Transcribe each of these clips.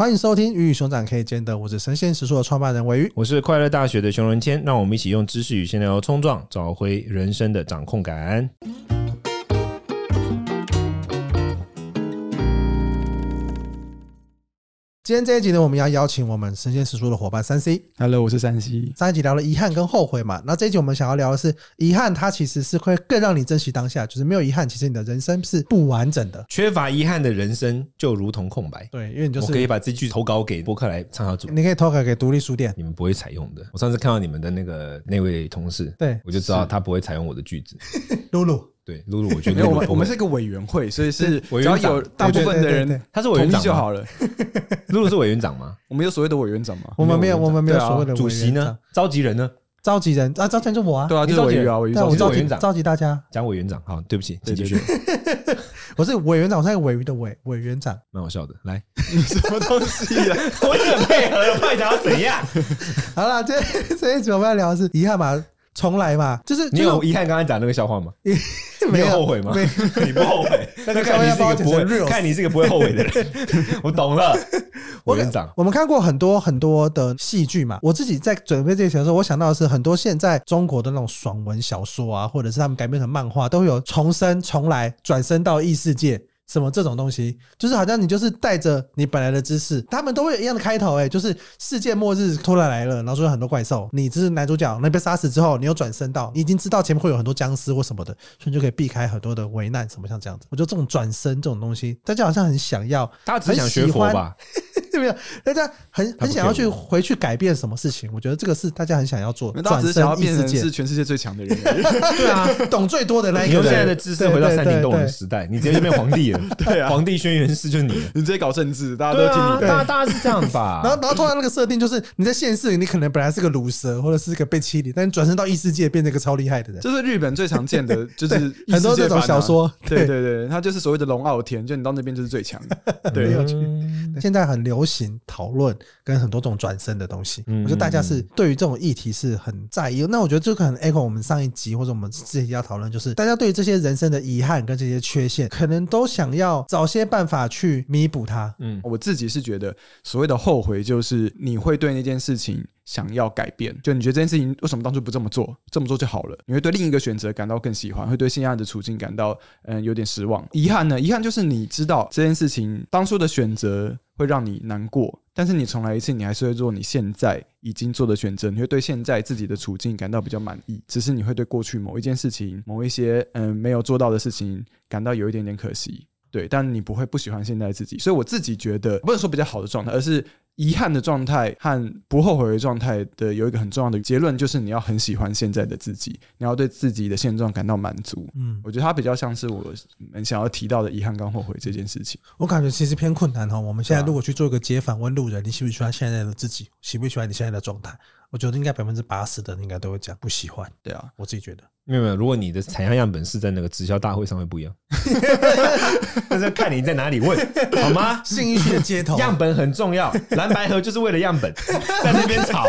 欢迎收听《鱼与熊掌可以兼得》，我是神仙食书的创办人韦鱼，我是快乐大学的熊仁谦，让我们一起用知识与闲聊冲撞，找回人生的掌控感。今天这一集呢，我们要邀请我们神仙食书的伙伴三 C。Hello，我是三 C。上一集聊了遗憾跟后悔嘛，那这一集我们想要聊的是遗憾，它其实是会更让你珍惜当下。就是没有遗憾，其实你的人生是不完整的。缺乏遗憾的人生就如同空白。对，因为你就是我可以把这句投稿给博客来畅销组，你可以投稿给独立书店，你们不会采用的。我上次看到你们的那个那位同事，对我就知道他不会采用我的句子。露露。对，露露，我觉得我们我们是一个委员会，所以是只要有大部分的人，他是委员长就好了。露露是委员长吗？我们有所谓的委员长吗？我们没有，我们没有所谓的主席呢？召集人呢？召集人啊，召集人就我啊。对啊，就是委员啊，委员长。我召集召集大家，讲委员长。好，对不起，继续。我是委员长，我是鮪鱼的委委员长，蛮好笑的。来，你什么东西啊？我也很配合，派长要怎样？好了，这这一集我们要聊的是遗憾嘛。重来嘛，就是你有遗憾刚才讲那个笑话吗？没有后悔吗？你不后悔？那看你是一个不会，看你是一个不会后悔的人。我懂了，我跟你讲。我们看过很多很多的戏剧嘛，我自己在准备这些的时候，我想到的是很多现在中国的那种爽文小说啊，或者是他们改编成漫画，都会有重生、重来、转身到异世界。什么这种东西，就是好像你就是带着你本来的知识，他们都会有一样的开头，哎，就是世界末日突然来了，然后说有很多怪兽，你就是男主角，那被杀死之后，你又转身到，你已经知道前面会有很多僵尸或什么的，所以你就可以避开很多的危难，什么像这样子。我觉得这种转身这种东西，大家好像很想要，他只想学佛吧。对不对？大家很很想要去回去改变什么事情？我觉得这个是大家很想要做。大家只是想要变成是全世界最强的人。对啊，懂最多的那一个。现在的知识回到山顶洞人时代，你直接就变皇帝了。对啊，皇帝轩辕师就是你，你直接搞政治，大家都听你。大大家是这样吧？然后，然后通常那个设定就是你在现实里，你可能本来是个鲁蛇，或者是个被欺凌，但你转身到异世界变成一个超厉害的人。就是日本最常见的，就是很多这种小说。对对对，他就是所谓的龙傲天，就你到那边就是最强的。对，现在很流行讨论。论跟很多种转身的东西，我觉得大家是对于这种议题是很在意。那我觉得这可能 echo 我们上一集或者我们这一集要讨论，就是大家对于这些人生的遗憾跟这些缺陷，可能都想要找些办法去弥补它。嗯，我自己是觉得所谓的后悔，就是你会对那件事情想要改变，就你觉得这件事情为什么当初不这么做，这么做就好了？你会对另一个选择感到更喜欢，会对现在的处境感到嗯有点失望。遗憾呢？遗憾就是你知道这件事情当初的选择会让你难过。但是你重来一次，你还是会做你现在已经做的选择，你会对现在自己的处境感到比较满意。只是你会对过去某一件事情、某一些嗯没有做到的事情感到有一点点可惜。对，但你不会不喜欢现在自己。所以我自己觉得，不能说比较好的状态，而是。遗憾的状态和不后悔的状态的有一个很重要的结论，就是你要很喜欢现在的自己，你要对自己的现状感到满足。嗯，我觉得它比较像是我们想要提到的遗憾跟后悔这件事情。我感觉其实偏困难哈。我们现在如果去做一个街访问路人，你喜不喜欢现在的自己？喜不喜欢你现在的状态？我觉得应该百分之八十的人应该都会讲不喜欢。对啊，我自己觉得。没有没有，如果你的采样样本是在那个直销大会上会不一样，那是看你在哪里问好吗？信义区的街头，样本很重要，蓝白盒就是为了样本，在那边吵，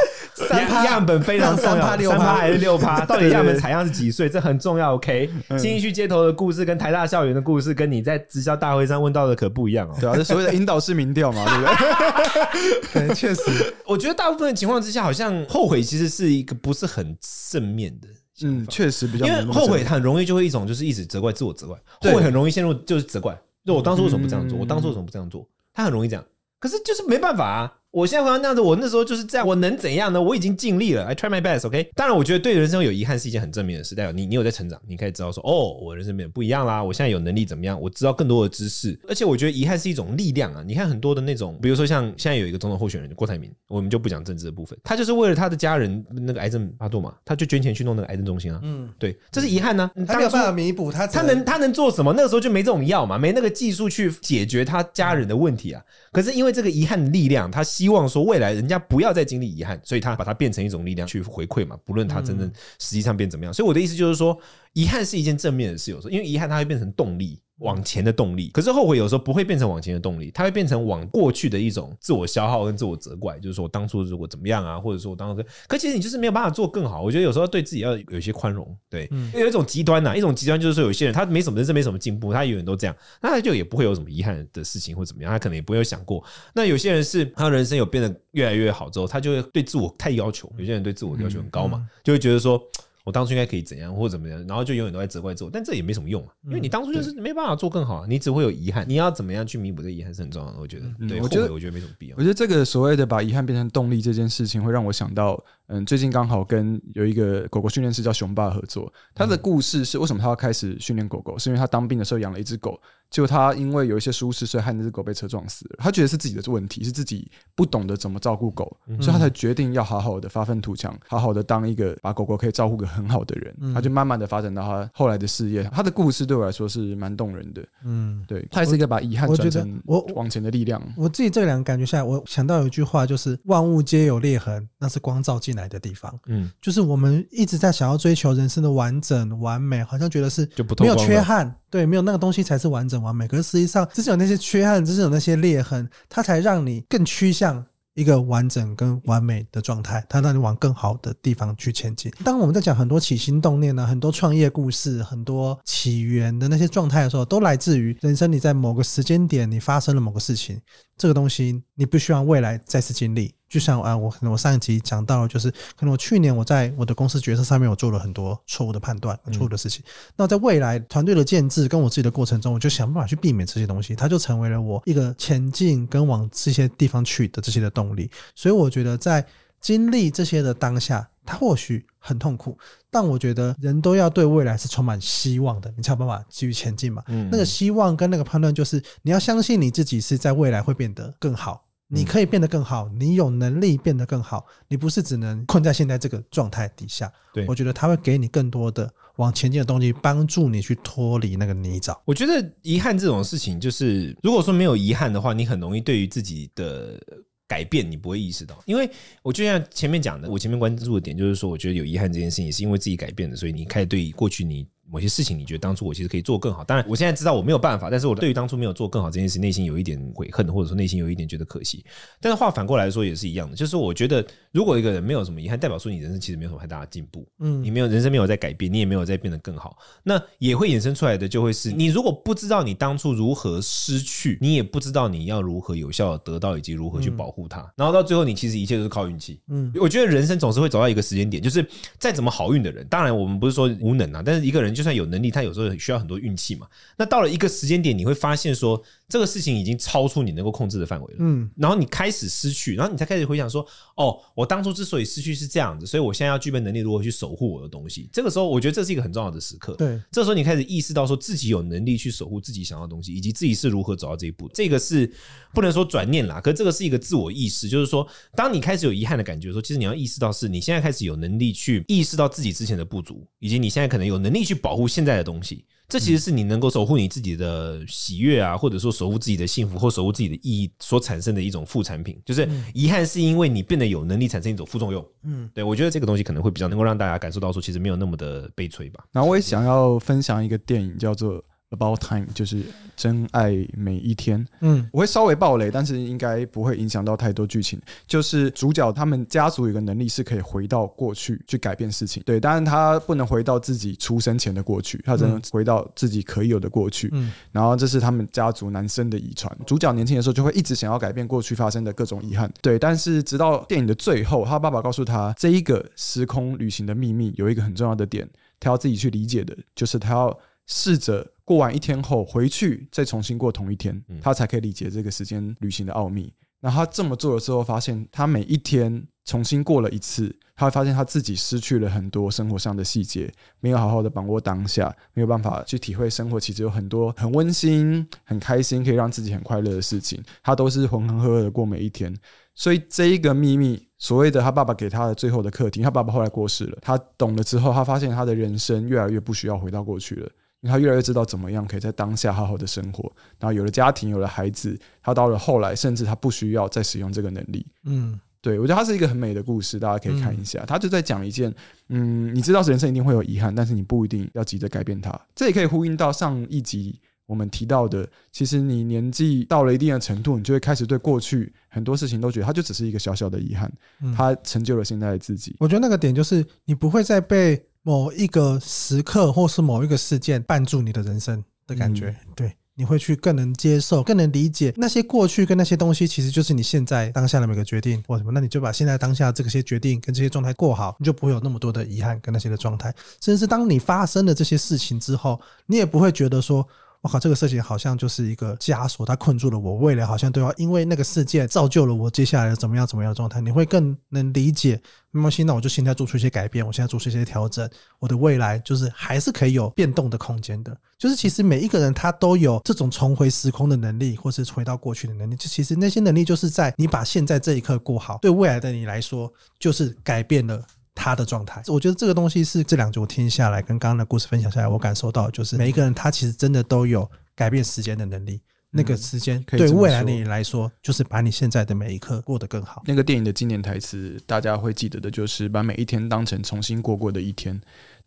样样本非常重要，三趴还是六趴？到底样本采样是几岁？这很重要。OK，信义区街头的故事跟台大校园的故事，跟你在直销大会上问到的可不一样哦。对啊，这所谓的引导式民调嘛，对不对？确实，我觉得大部分的情况之下，好像后悔其实是一个不是很正面的。嗯，确实比较，因为后悔很容易就会一种就是一直责怪自我责怪，后悔很容易陷入就是责怪，就我当初为什么不这样做？我当初为什么不这样做？他很容易这样，可是就是没办法啊。我现在回到那样子，我那时候就是这样，我能怎样呢？我已经尽力了，I try my best，OK。当然，我觉得对人生有遗憾是一件很正面的事，代表你你有在成长，你可以知道说，哦，我人生变得不一样啦，我现在有能力怎么样？我知道更多的知识，而且我觉得遗憾是一种力量啊。你看很多的那种，比如说像现在有一个总统候选人郭台铭，我们就不讲政治的部分，他就是为了他的家人那个癌症发作嘛，他就捐钱去弄那个癌症中心啊。嗯，对，这是遗憾呢，他没有办法弥补他，他能他能做什么？那个时候就没这种药嘛，没那个技术去解决他家人的问题啊。可是因为这个遗憾的力量，他希望说未来。人家不要再经历遗憾，所以他把它变成一种力量去回馈嘛。不论他真正实际上变怎么样，所以我的意思就是说，遗憾是一件正面的事。有时候，因为遗憾它会变成动力，往前的动力。可是后悔有时候不会变成往前的动力，它会变成往过去的一种自我消耗跟自我责怪，就是说我当初如果怎么样啊，或者说我当初，可其实你就是没有办法做更好。我觉得有时候对自己要有一些宽容，对，嗯、有一种极端呐、啊，一种极端就是说有些人他没什么人生没什么进步，他永远都这样，那他就也不会有什么遗憾的事情或怎么样，他可能也不会有想过。那有些人是他人生有变得越来越好之后，他就会对自我太要求，有些人对自我要求很高嘛，嗯嗯、就会觉得说。我当初应该可以怎样或者怎么样，然后就永远都在责怪自我，但这也没什么用啊，因为你当初就是没办法做更好啊，你只会有遗憾。你要怎么样去弥补这个遗憾是很重要的，我觉得。对，我觉得我觉得没什么必要。我觉得这个所谓的把遗憾变成动力这件事情，会让我想到，嗯，最近刚好跟有一个狗狗训练师叫熊爸合作，他的故事是为什么他要开始训练狗狗，是因为他当兵的时候养了一只狗。结果他因为有一些疏失，所以害那只狗被车撞死了。他觉得是自己的问题，是自己不懂得怎么照顾狗，所以他才决定要好好的发愤图强，好好的当一个把狗狗可以照顾个很好的人。他就慢慢的发展到他后来的事业。他的故事对我来说是蛮动人的。嗯，对，他也是一个把遗憾转成我往前的力量。我自己这两个感觉下来，我想到有一句话，就是万物皆有裂痕，那是光照进来的地方。嗯，就是我们一直在想要追求人生的完整完美，好像觉得是没有缺憾。对，没有那个东西才是完整完美。可是实际上，只是有那些缺憾，只是有那些裂痕，它才让你更趋向一个完整跟完美的状态。它让你往更好的地方去前进。当我们在讲很多起心动念呢，很多创业故事，很多起源的那些状态的时候，都来自于人生。你在某个时间点，你发生了某个事情，这个东西你不希望未来再次经历。就像啊，我可能我上一集讲到，就是可能我去年我在我的公司决策上面，我做了很多错误的判断、错误的事情。那在未来团队的建制跟我自己的过程中，我就想办法去避免这些东西，它就成为了我一个前进跟往这些地方去的这些的动力。所以我觉得在经历这些的当下，它或许很痛苦，但我觉得人都要对未来是充满希望的，你才有办法继续前进嘛。那个希望跟那个判断，就是你要相信你自己是在未来会变得更好。你可以变得更好，你有能力变得更好，你不是只能困在现在这个状态底下。对，我觉得他会给你更多的往前进的东西，帮助你去脱离那个泥沼。我觉得遗憾这种事情，就是如果说没有遗憾的话，你很容易对于自己的改变你不会意识到。因为我就像前面讲的，我前面关注的点就是说，我觉得有遗憾这件事情是因为自己改变的，所以你开始对过去你。某些事情你觉得当初我其实可以做更好，当然我现在知道我没有办法，但是我对于当初没有做更好这件事，内心有一点悔恨，或者说内心有一点觉得可惜。但是话反过来说也是一样的，就是我觉得如果一个人没有什么遗憾，代表说你人生其实没有什么太大的进步，嗯，你没有人生没有在改变，你也没有在变得更好，那也会衍生出来的就会是你如果不知道你当初如何失去，你也不知道你要如何有效的得到以及如何去保护它，然后到最后你其实一切都是靠运气，嗯，我觉得人生总是会走到一个时间点，就是再怎么好运的人，当然我们不是说无能啊，但是一个人就算有能力，他有时候。需要很多运气嘛？那到了一个时间点，你会发现说这个事情已经超出你能够控制的范围了。嗯，然后你开始失去，然后你才开始回想说：哦，我当初之所以失去是这样子，所以我现在要具备能力如何去守护我的东西。这个时候，我觉得这是一个很重要的时刻。对，这时候你开始意识到说自己有能力去守护自己想要的东西，以及自己是如何走到这一步。这个是不能说转念啦，可是这个是一个自我意识，就是说，当你开始有遗憾的感觉的时候，其实你要意识到是你现在开始有能力去意识到自己之前的不足，以及你现在可能有能力去保护现在的东西。这其实是你能够守护你自己的喜悦啊，或者说守护自己的幸福，或守护自己的意义所产生的一种副产品。就是遗憾是因为你变得有能力产生一种副作用。嗯，对，我觉得这个东西可能会比较能够让大家感受到说，其实没有那么的悲催吧。然后我也想要分享一个电影，叫做。About Time 就是真爱每一天，嗯，我会稍微暴雷，但是应该不会影响到太多剧情。就是主角他们家族有个能力是可以回到过去去改变事情，对，当然他不能回到自己出生前的过去，他只能回到自己可以有的过去。嗯，然后这是他们家族男生的遗传。主角年轻的时候就会一直想要改变过去发生的各种遗憾，对，但是直到电影的最后，他爸爸告诉他这一个时空旅行的秘密有一个很重要的点，他要自己去理解的，就是他要试着。过完一天后回去，再重新过同一天，他才可以理解这个时间旅行的奥秘。然后他这么做了之后，发现他每一天重新过了一次，他会发现他自己失去了很多生活上的细节，没有好好的把握当下，没有办法去体会生活其实有很多很温馨、很开心，可以让自己很快乐的事情。他都是浑浑噩噩的过每一天。所以这一个秘密，所谓的他爸爸给他的最后的课题，他爸爸后来过世了，他懂了之后，他发现他的人生越来越不需要回到过去了。因为他越来越知道怎么样可以在当下好好的生活，然后有了家庭，有了孩子，他到了后来，甚至他不需要再使用这个能力。嗯，对，我觉得他是一个很美的故事，大家可以看一下。他就在讲一件，嗯，你知道人生一定会有遗憾，但是你不一定要急着改变它。这也可以呼应到上一集。我们提到的，其实你年纪到了一定的程度，你就会开始对过去很多事情都觉得它就只是一个小小的遗憾，它成就了现在的自己。我觉得那个点就是你不会再被某一个时刻或是某一个事件绊住你的人生的感觉，对。你会去更能接受、更能理解那些过去跟那些东西，其实就是你现在当下的每个决定或什么。那你就把现在当下这些决定跟这些状态过好，你就不会有那么多的遗憾跟那些的状态。甚至是当你发生了这些事情之后，你也不会觉得说。我靠，这个事情好像就是一个枷锁，它困住了我。未来好像都要因为那个事件造就了我接下来怎么样怎么样的状态。你会更能理解，没关系，那我就现在做出一些改变，我现在做出一些调整，我的未来就是还是可以有变动的空间的。就是其实每一个人他都有这种重回时空的能力，或是回到过去的能力。就其实那些能力就是在你把现在这一刻过好，对未来的你来说就是改变了。他的状态，我觉得这个东西是这两集我听下来，跟刚刚的故事分享下来，我感受到就是每一个人他其实真的都有改变时间的能力。那个时间对未来的你来说，就是把你现在的每一刻过得更好。那个电影的经典台词，大家会记得的就是把每一天当成重新过过的一天。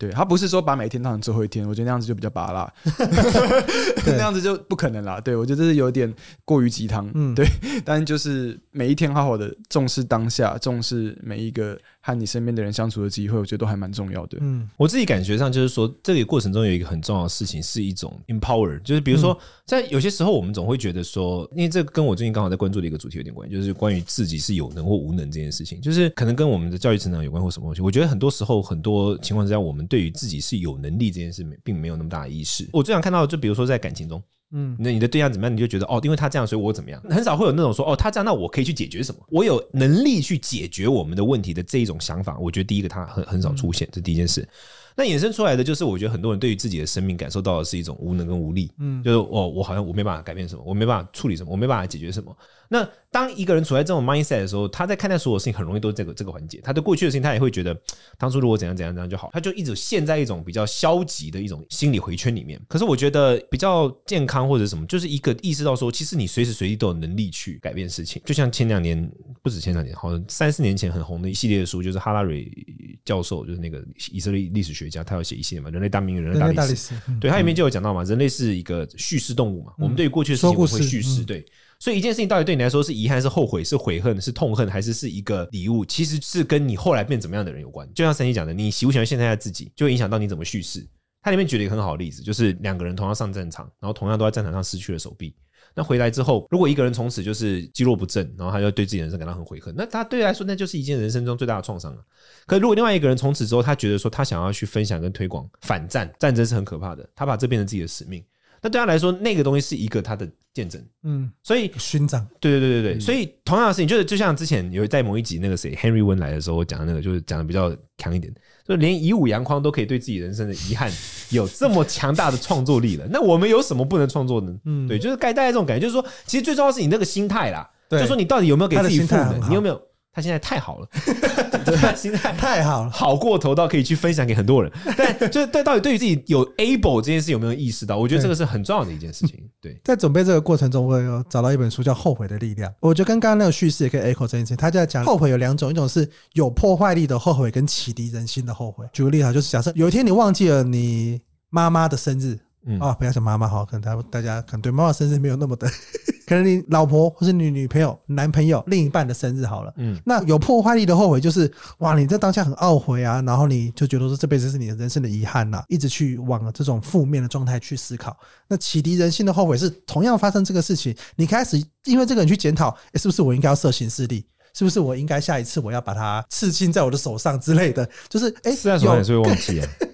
对，他不是说把每一天当成最后一天，我觉得那样子就比较拔辣，那样子就不可能啦。对，我觉得这是有点过于鸡汤。嗯，对，但就是每一天好好的重视当下，重视每一个和你身边的人相处的机会，我觉得都还蛮重要的。嗯，我自己感觉上就是说，这个过程中有一个很重要的事情是一种 empower，就是比如说在有些时候我们总会觉得说，因为这跟我最近刚好在关注的一个主题有点关系，就是关于自己是有能或无能这件事情，就是可能跟我们的教育成长有关或什么东西。我觉得很多时候很多情况之下，我们对于自己是有能力这件事，并没有那么大的意识。我最想看到，就比如说在感情中，嗯，那你的对象怎么样，你就觉得哦，因为他这样，所以我怎么样。很少会有那种说哦，他这样，那我可以去解决什么？我有能力去解决我们的问题的这一种想法，我觉得第一个他很很少出现，这第一件事。那衍生出来的就是，我觉得很多人对于自己的生命感受到的是一种无能跟无力，嗯，就是哦，我好像我没办法改变什么，我没办法处理什么，我没办法解决什么。那当一个人处在这种 mindset 的时候，他在看待所有事情很容易都是这个这个环节。他对过去的事情，他也会觉得当初如果怎样怎样怎样就好，他就一直陷在一种比较消极的一种心理回圈里面。可是我觉得比较健康或者什么，就是一个意识到说，其实你随时随地都有能力去改变事情。就像前两年，不止前两年，好像三四年前很红的一系列的书，就是哈拉瑞教授，就是那个以色列历史学家，他有写一系列嘛，《人类大命运》《人类大历史》，对，他里面就有讲到嘛，人类是一个叙事动物嘛，我们对于过去的事情我们会叙事，对。所以一件事情到底对你来说是遗憾、是后悔、是悔恨、是痛恨，还是是一个礼物？其实是跟你后来变怎么样的人有关。就像珊妮讲的，你喜不喜欢现在的自己，就会影响到你怎么叙事。他里面举了一个很好的例子，就是两个人同样上战场，然后同样都在战场上失去了手臂。那回来之后，如果一个人从此就是肌肉不振，然后他就对自己人生感到很悔恨，那他对于来说那就是一件人生中最大的创伤啊。可如果另外一个人从此之后，他觉得说他想要去分享跟推广反战，战争是很可怕的，他把这变成自己的使命。那对他来说，那个东西是一个他的见证，嗯，所以勋章，对对对对对，所以同样的事情，就是就像之前有在某一集那个谁 Henry Wen 来的时候，我讲的那个，就是讲的比较强一点，就连以武扬匡都可以对自己人生的遗憾有这么强大的创作力了，那我们有什么不能创作呢？嗯，对，就是该带来这种感觉，就是说，其实最重要是你那个心态啦，就说你到底有没有给自己赋能，你有没有？他现在太好了，对，心态太好了，好过头到可以去分享给很多人。但就是对，到底对于自己有 able 这件事有没有意识到？我觉得这个是很重要的一件事情。对，在准备这个过程中，我有找到一本书叫《后悔的力量》。我觉得跟刚刚那个叙事也可以 echo 这件事情。他就在讲后悔有两种，一种是有破坏力的后悔，跟启迪人心的后悔。举个例子，就是假设有一天你忘记了你妈妈的生日。嗯啊，不要想妈妈好，可能大大家可能对妈妈生日没有那么的，可能你老婆或是你女朋友、男朋友、另一半的生日好了，嗯，那有破坏力的后悔就是哇，你在当下很懊悔啊，然后你就觉得说这辈子是你的人生的遗憾呐，一直去往这种负面的状态去思考。那启迪人性的后悔是同样发生这个事情，你开始因为这个人去检讨，诶，是不是我应该要设行事历？是不是我应该下一次我要把它刺青在我的手上之类的？就是诶，是啊，手上也是会忘记啊。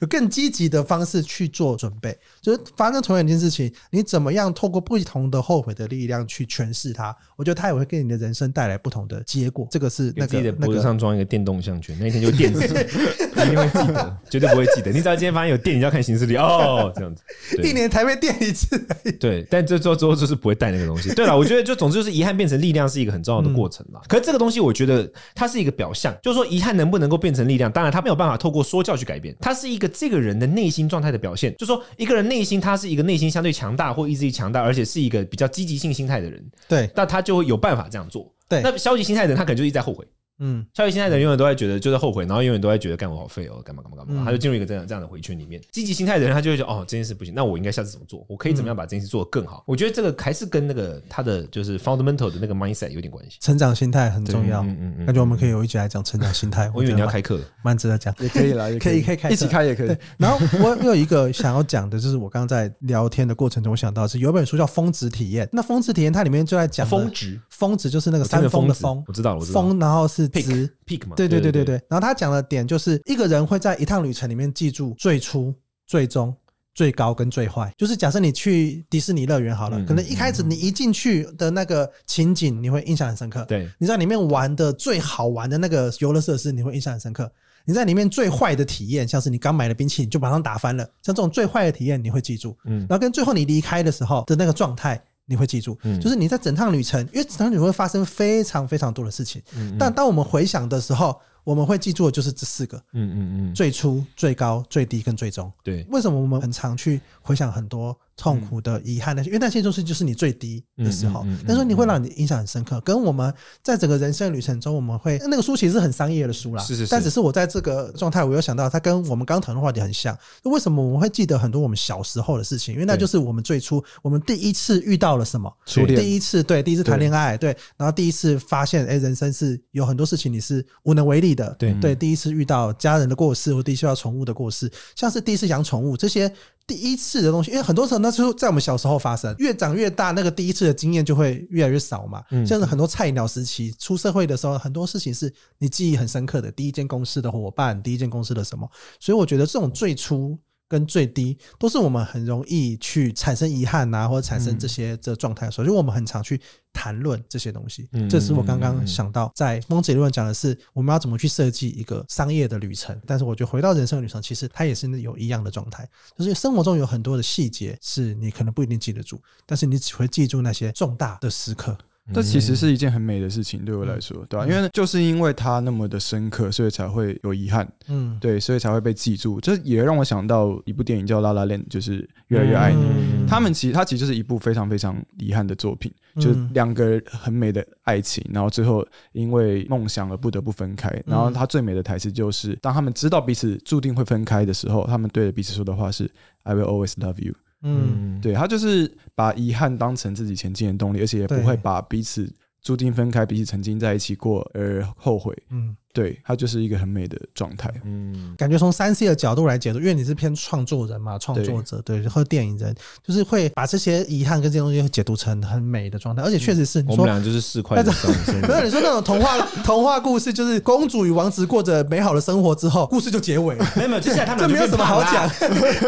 有更积极的方式去做准备，就是发生同样一件事情，你怎么样透过不同的后悔的力量去诠释它？我觉得它也会给你的人生带来不同的结果。这个是那个自己的脖子上装一个电动项圈，那一天就电死，一定会记得，绝对不会记得。你只要今天发现有电，你就要看行事历哦，这样子。一年才被电一次，对。但这之后之后就是不会带那个东西。对了，我觉得就总之就是遗憾变成力量是一个很重要的过程嘛。可是这个东西我觉得它是一个表象，就是说遗憾能不能够变成力量，当然它没有办法透过说教去改变，它是一个这个人的内心状态的表现，就是说一个人内心他是一个内心相对强大或意志力强大，而且是一个比较积极性心态的人，对，那他就会有办法这样做。对，那消极心态的人他可能就一直在后悔，嗯，消极心态的人永远都在觉得就是后悔，然后永远都在觉得干我好废哦，干嘛干嘛干嘛，嗯他就进入一个这样这样的回圈里面。积极心态的人，他就会觉得哦，这件事不行，那我应该下次怎么做？我可以怎么样把这件事做得更好？我觉得这个还是跟那个他的就是 fundamental 的那个 mindset 有点关系。成长心态很重要。嗯嗯嗯，感觉我们可以有一集来讲成长心态。我以为你要开课，课，蛮值得讲。也可以啦，也可以 可以开一起开也可以。然后我有一个想要讲的，就是我刚刚在聊天的过程中，我想到是有一本书叫《峰值体验》。那峰值体验它里面就在讲峰值，峰值就是那个山峰的峰，我知道了，我知道。峰，然后是值 peak 嘛？对对对对对。然后他讲的点就是，一个人会在一趟旅程里面记住最初、最终、最高跟最坏。就是假设你去迪士尼乐园好了，可能一开始你一进去的那个情景，你会印象很深刻。对，你在里面玩的最好玩的那个游乐设施，你会印象很深刻。你在里面最坏的体验，像是你刚买了冰淇淋就马上打翻了，像这种最坏的体验，你会记住。嗯，然后跟最后你离开的时候的那个状态，你会记住。嗯，就是你在整趟旅程，因为整趟旅程会发生非常非常多的事情。嗯，但当我们回想的时候，我们会记住的就是这四个。嗯嗯嗯，最初、最高、最低跟最终。对，为什么我们很常去回想很多痛苦的遗憾那些？因为那些都是就是你最低的时候，但是你会让你印象很深刻。跟我们在整个人生旅程中，我们会那个书其实是很商业的书啦，是是是。但只是我在这个状态，我有想到它跟我们刚讨论的话题很像。为什么我们会记得很多我们小时候的事情？因为那就是我们最初我们第一次遇到了什么，初恋，第一次对，第一次谈恋爱，对，然后第一次发现，哎，人生是有很多事情你是无能为力的，对对，第一次遇到家人的过世，或第一次遇到宠物的过世，像是第一次养宠物这些。第一次的东西，因为很多时候那时候在我们小时候发生，越长越大，那个第一次的经验就会越来越少嘛。嗯，像是很多菜鸟时期出社会的时候，很多事情是你记忆很深刻的，第一间公司的伙伴，第一间公司的什么，所以我觉得这种最初。跟最低都是我们很容易去产生遗憾啊，或者产生这些这状态的时候，就我们很常去谈论这些东西。这是我刚刚想到，在峰值理论讲的是我们要怎么去设计一个商业的旅程。但是我觉得回到人生的旅程，其实它也是有一样的状态，就是生活中有很多的细节是你可能不一定记得住，但是你只会记住那些重大的时刻。这其实是一件很美的事情，对我来说，对吧？因为就是因为它那么的深刻，所以才会有遗憾，嗯，对，所以才会被记住。这也让我想到一部电影叫《La La Land》，就是越来越爱你。他们其实它其实就是一部非常非常遗憾的作品，就是两个很美的爱情，然后最后因为梦想而不得不分开。然后他最美的台词就是，当他们知道彼此注定会分开的时候，他们对着彼此说的话是 “I will always love you”。嗯，对，他就是把遗憾当成自己前进的动力，而且也不会把彼此注定分开、彼此曾经在一起过而后悔。嗯。对，它就是一个很美的状态。嗯，感觉从三 C 的角度来解读，因为你是偏创作人嘛，创作者对，和电影人，就是会把这些遗憾跟这些东西解读成很美的状态，而且确实是，我们俩就是四块。没有，你说那种童话童话故事，就是公主与王子过着美好的生活之后，故事就结尾了。没有，没有，接下来他们就没有什么好讲，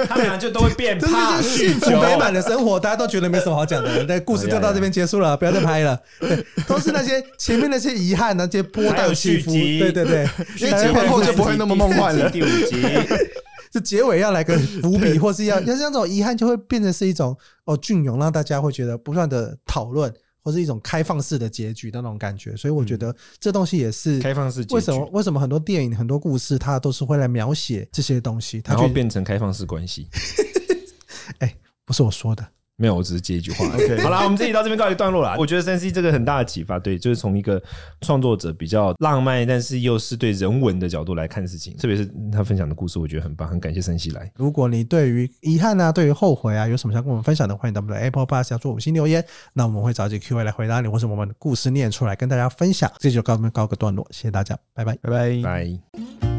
他们俩就都会变胖，幸福美满的生活，大家都觉得没什么好讲的。那故事就到这边结束了，不要再拍了。对，都是那些前面那些遗憾，那些波荡起伏。对对对。因为结婚后就不会那么梦幻了。第五集，这结尾要来个伏笔，或是要要像这种遗憾，就会变成是一种哦隽永，让大家会觉得不断的讨论，或是一种开放式的结局的那种感觉。所以我觉得这东西也是开放式结局。为什么为什么很多电影、很多故事，它都是会来描写这些东西，它然后变成开放式关系？哎，不是我说的。没有，我只是接一句话。OK，好啦，我们这里到这边告一段落了。我觉得三 C 这个很大的启发，对，就是从一个创作者比较浪漫，但是又是对人文的角度来看事情，特别是他分享的故事，我觉得很棒，很感谢三 C 来。如果你对于遗憾啊，对于后悔啊，有什么想跟我们分享的，欢迎到我们的 Apple Podcast 做五星留言，那我们会找几个 Q&A 来回答你，或是我们的故事念出来跟大家分享。这就告我们告个段落，谢谢大家，拜拜，拜拜，拜。